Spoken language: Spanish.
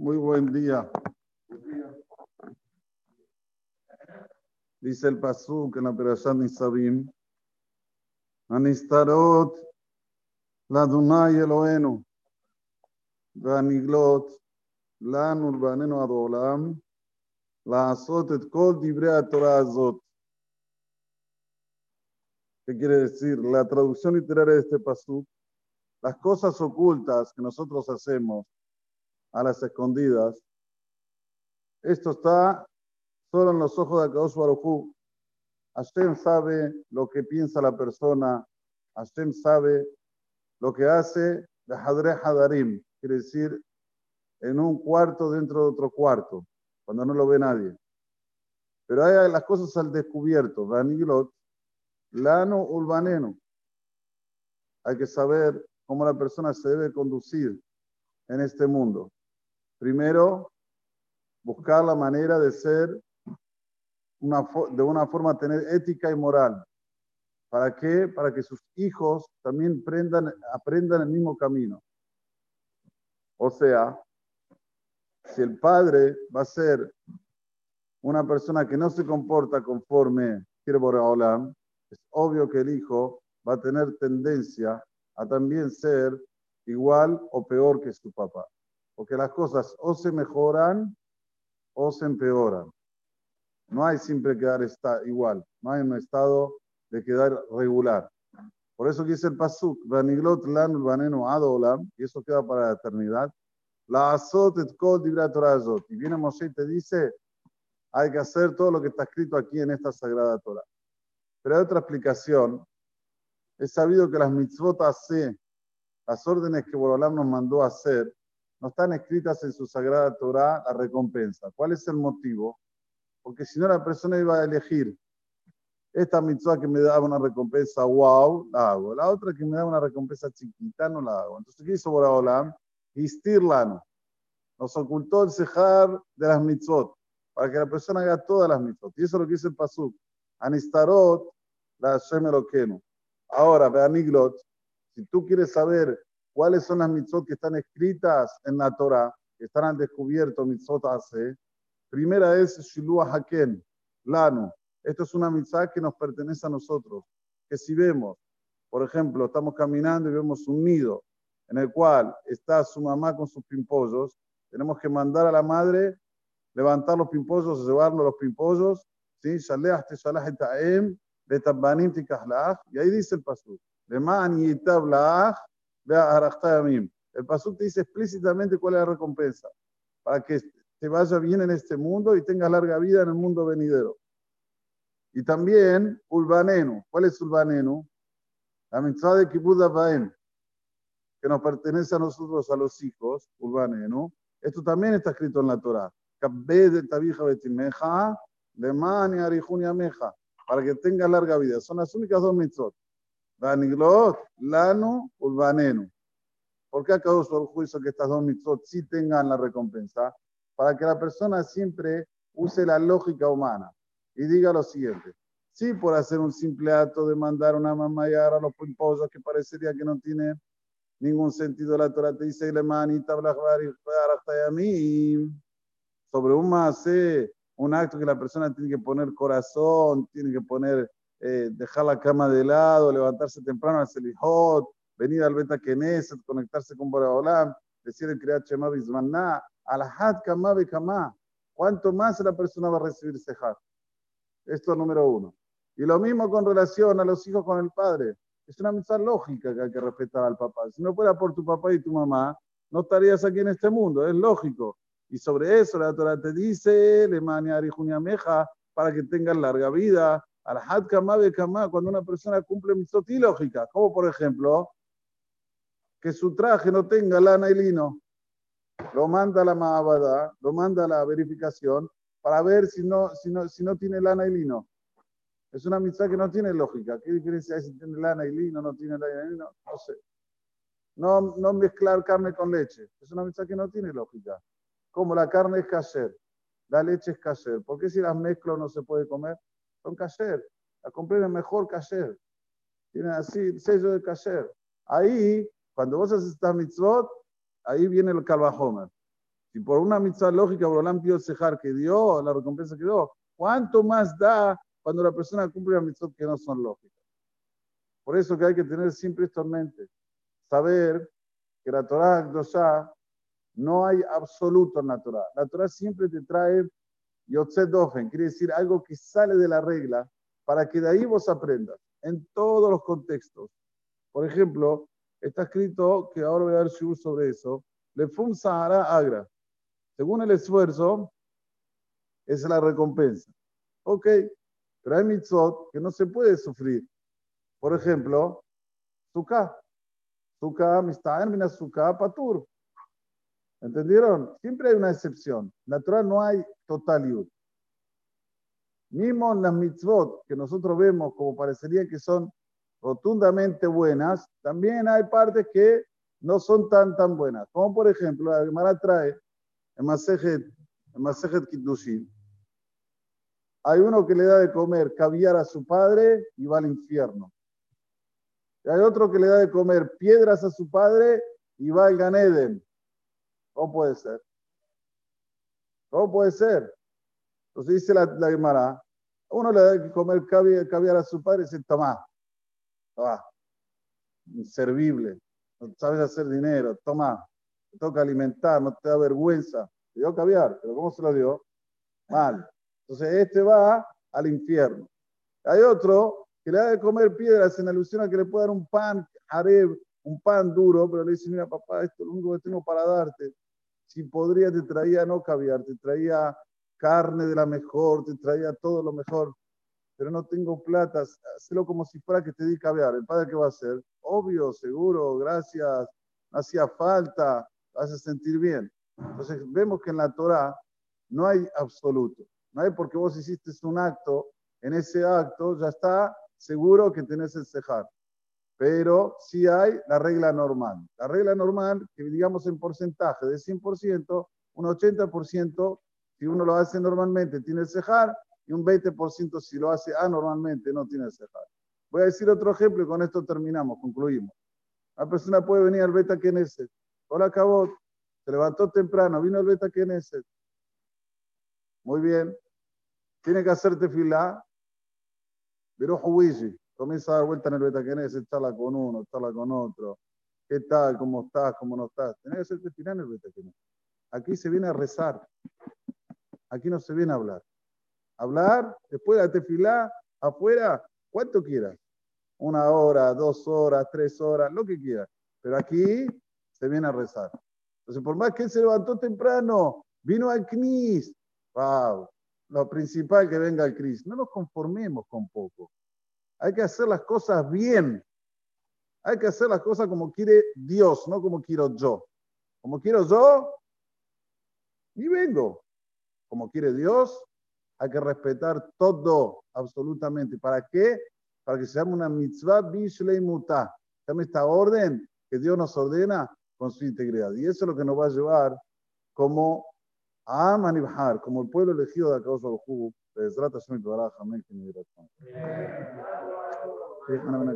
Muy buen día. Dice el Pasuk en la Perashat Nisabim, Anistarot, la Dunay Eloenu, Vaniglot, la Nurbanenu Adolam, la Azot et Kol Dibre Torah Azot. ¿Qué quiere decir? La traducción literaria de este Pasuk, las cosas ocultas que nosotros hacemos a las escondidas, esto está solo en los ojos de Akadosh Baruj Hashem sabe lo que piensa la persona, Hashem sabe lo que hace de Hadre Hadarim, quiere decir en un cuarto dentro de otro cuarto, cuando no lo ve nadie. Pero hay las cosas al descubierto, Vanilot, Lano Ulbaneno. Hay que saber cómo la persona se debe conducir en este mundo. Primero, buscar la manera de ser, una, de una forma tener ética y moral. ¿Para qué? Para que sus hijos también aprendan, aprendan el mismo camino. O sea, si el padre va a ser una persona que no se comporta conforme Boreolam, es obvio que el hijo va a tener tendencia a también ser igual o peor que su papá porque las cosas o se mejoran o se empeoran. No hay siempre quedar está igual, no hay un estado de quedar regular. Por eso dice el pasuk, Vaniglot lan adolam, y eso queda para la eternidad. La azot et kol azot. Y viene Moshe y te dice, hay que hacer todo lo que está escrito aquí en esta sagrada Torah. Pero hay otra explicación. Es sabido que las mitzvot hace, las órdenes que Borolam nos mandó hacer, no están escritas en su sagrada Torah la recompensa. ¿Cuál es el motivo? Porque si no, la persona iba a elegir esta mitzvah que me da una recompensa, wow, la hago. La otra que me da una recompensa chiquita, no la hago. Entonces, ¿qué hizo Boraholam? Histirlan. Nos ocultó el cejar de las mitzvot para que la persona haga todas las mitzvot. Y eso es lo que dice el Pasuk. Anistarot, la Hashem Ahora, Beaniglot, si tú quieres saber cuáles son las mitzvot que están escritas en la Torah, que están al descubierto, mitzvot hace. Primera es Shilua Haken, Lanu. Esto es una mitzvah que nos pertenece a nosotros. Que si vemos, por ejemplo, estamos caminando y vemos un nido en el cual está su mamá con sus pimpollos, tenemos que mandar a la madre levantar los pimpollos, llevarnos los pimpollos, ¿sí? Y ahí dice el pasú, el Pasuk te dice explícitamente cuál es la recompensa, para que te vaya bien en este mundo y tengas larga vida en el mundo venidero. Y también Ulbanenu. ¿Cuál es Ulbanenu? La mitzvah de Kibbutz que nos pertenece a nosotros, a los hijos, Ulbanenu. Esto también está escrito en la Torah. Para que tengas larga vida. Son las únicas dos mitzvot. Vaniglot, Lano, Ulbanenu. ¿Por qué acabó el juicio que estas dos mitzvot sí tengan la recompensa? Para que la persona siempre use la lógica humana y diga lo siguiente. Sí, por hacer un simple acto de mandar una mamá y a los pollos que parecería que no tiene ningún sentido, la Torah te dice, sobre un más, un acto que la persona tiene que poner corazón, tiene que poner eh, dejar la cama de lado, levantarse temprano al Selijot, venir al Beta Knesset, conectarse con Boraholam, decir el Kriyat Shema Bismanna, Alahad Kama Kama. ¿Cuánto más la persona va a recibir Sejat? Esto es número uno. Y lo mismo con relación a los hijos con el padre. Es una misa lógica que hay que respetar al papá. Si no fuera por tu papá y tu mamá, no estarías aquí en este mundo, es lógico. Y sobre eso la Torah te dice, le Meja, para que tengas larga vida, al kama kama, cuando una persona cumple mitzvot lógica, como por ejemplo, que su traje no tenga lana y lino. Lo manda a la Mahabada, lo manda a la verificación para ver si no, si no, si no tiene lana y lino. Es una mitzvah que no tiene lógica. ¿Qué diferencia hay si tiene lana y lino no tiene lana y lino? No sé. No, no mezclar carne con leche. Es una mitzvah que no tiene lógica. Como la carne es kasher, la leche es kasher. ¿Por qué si las mezclo no se puede comer? Son kasher. La compré en mejor kasher. Tienen así el sello de kasher. Ahí, cuando vos haces esta mitzvot, ahí viene el kalvahomer. Si por una mitzvah lógica Borolán pidió cejar que dio, la recompensa que dio, ¿cuánto más da cuando la persona cumple las mitzvot que no son lógicas? Por eso que hay que tener siempre esto en mente. Saber que la Torah ya no hay absoluto en la Torah. La Torah siempre te trae Yotzet Dofen, quiere decir algo que sale de la regla para que de ahí vos aprendas en todos los contextos. Por ejemplo, está escrito, que ahora voy a dar shiur sobre eso, le fum Sahara agra. Según el esfuerzo, es la recompensa. Ok, pero hay mitzvot que no se puede sufrir. Por ejemplo, sukkah. Sukkah, mistaen, mina sukkah, patur. ¿Entendieron? Siempre hay una excepción. Natural no hay totalidad. Mismo en las mitzvot que nosotros vemos como parecería que son rotundamente buenas, también hay partes que no son tan tan buenas. Como por ejemplo, la Gemara trae en en Masejet Kiddushin, hay uno que le da de comer caviar a su padre y va al infierno. Y hay otro que le da de comer piedras a su padre y va al Ganeden. ¿Cómo puede ser? ¿Cómo puede ser? Entonces dice la, la uno le da de comer caviar, a su padre y dice, toma, toma, inservible, no sabes hacer dinero, toma, te toca alimentar, no te da vergüenza. Te dio caviar, pero ¿cómo se lo dio? Mal. Entonces este va al infierno. Hay otro que le da de comer piedras en alusión a que le puede dar un pan areb, un pan duro, pero le dice, mira papá, esto es lo único que tengo para darte. Si podría, te traía no caviar, te traía carne de la mejor, te traía todo lo mejor, pero no tengo plata, hazlo como si fuera que te di caviar. ¿El padre qué va a hacer? Obvio, seguro, gracias, hacía falta, vas a sentir bien. Entonces vemos que en la Torah no hay absoluto, no hay porque vos hiciste un acto, en ese acto ya está seguro que tenés el cejar. Pero sí hay la regla normal. La regla normal, que digamos en porcentaje de 100%, un 80% si uno lo hace normalmente tiene el cejar y un 20% si lo hace anormalmente no tiene el cejar. Voy a decir otro ejemplo y con esto terminamos, concluimos. La persona puede venir al beta Knesset. Hola, acabó, se levantó temprano, vino al beta Knesset. Muy bien. Tiene que hacerte fila. Pero Huishi, comienza a dar vuelta en el beta Knesset, charla con uno, charla con otro. ¿Qué tal? ¿Cómo estás? ¿Cómo no estás? Tienes que hacerte en el beta Knesset. Aquí se viene a rezar. Aquí no se viene a hablar. Hablar, después de la tefilá, afuera, cuánto quieras. Una hora, dos horas, tres horas, lo que quieras. Pero aquí se viene a rezar. Entonces, por más que él se levantó temprano, vino al CNIS. Wow, lo principal que venga al CNIS. No nos conformemos con poco. Hay que hacer las cosas bien. Hay que hacer las cosas como quiere Dios, no como quiero yo. Como quiero yo, y vengo como quiere Dios, hay que respetar todo, absolutamente. ¿Para qué? Para que se llame una mitzvah bishleimuta. Se llame esta orden que Dios nos ordena con su integridad. Y eso es lo que nos va a llevar como a Manibhar, como el pueblo elegido de בעזרת השם יתברך, אמן כנראה. חנה בן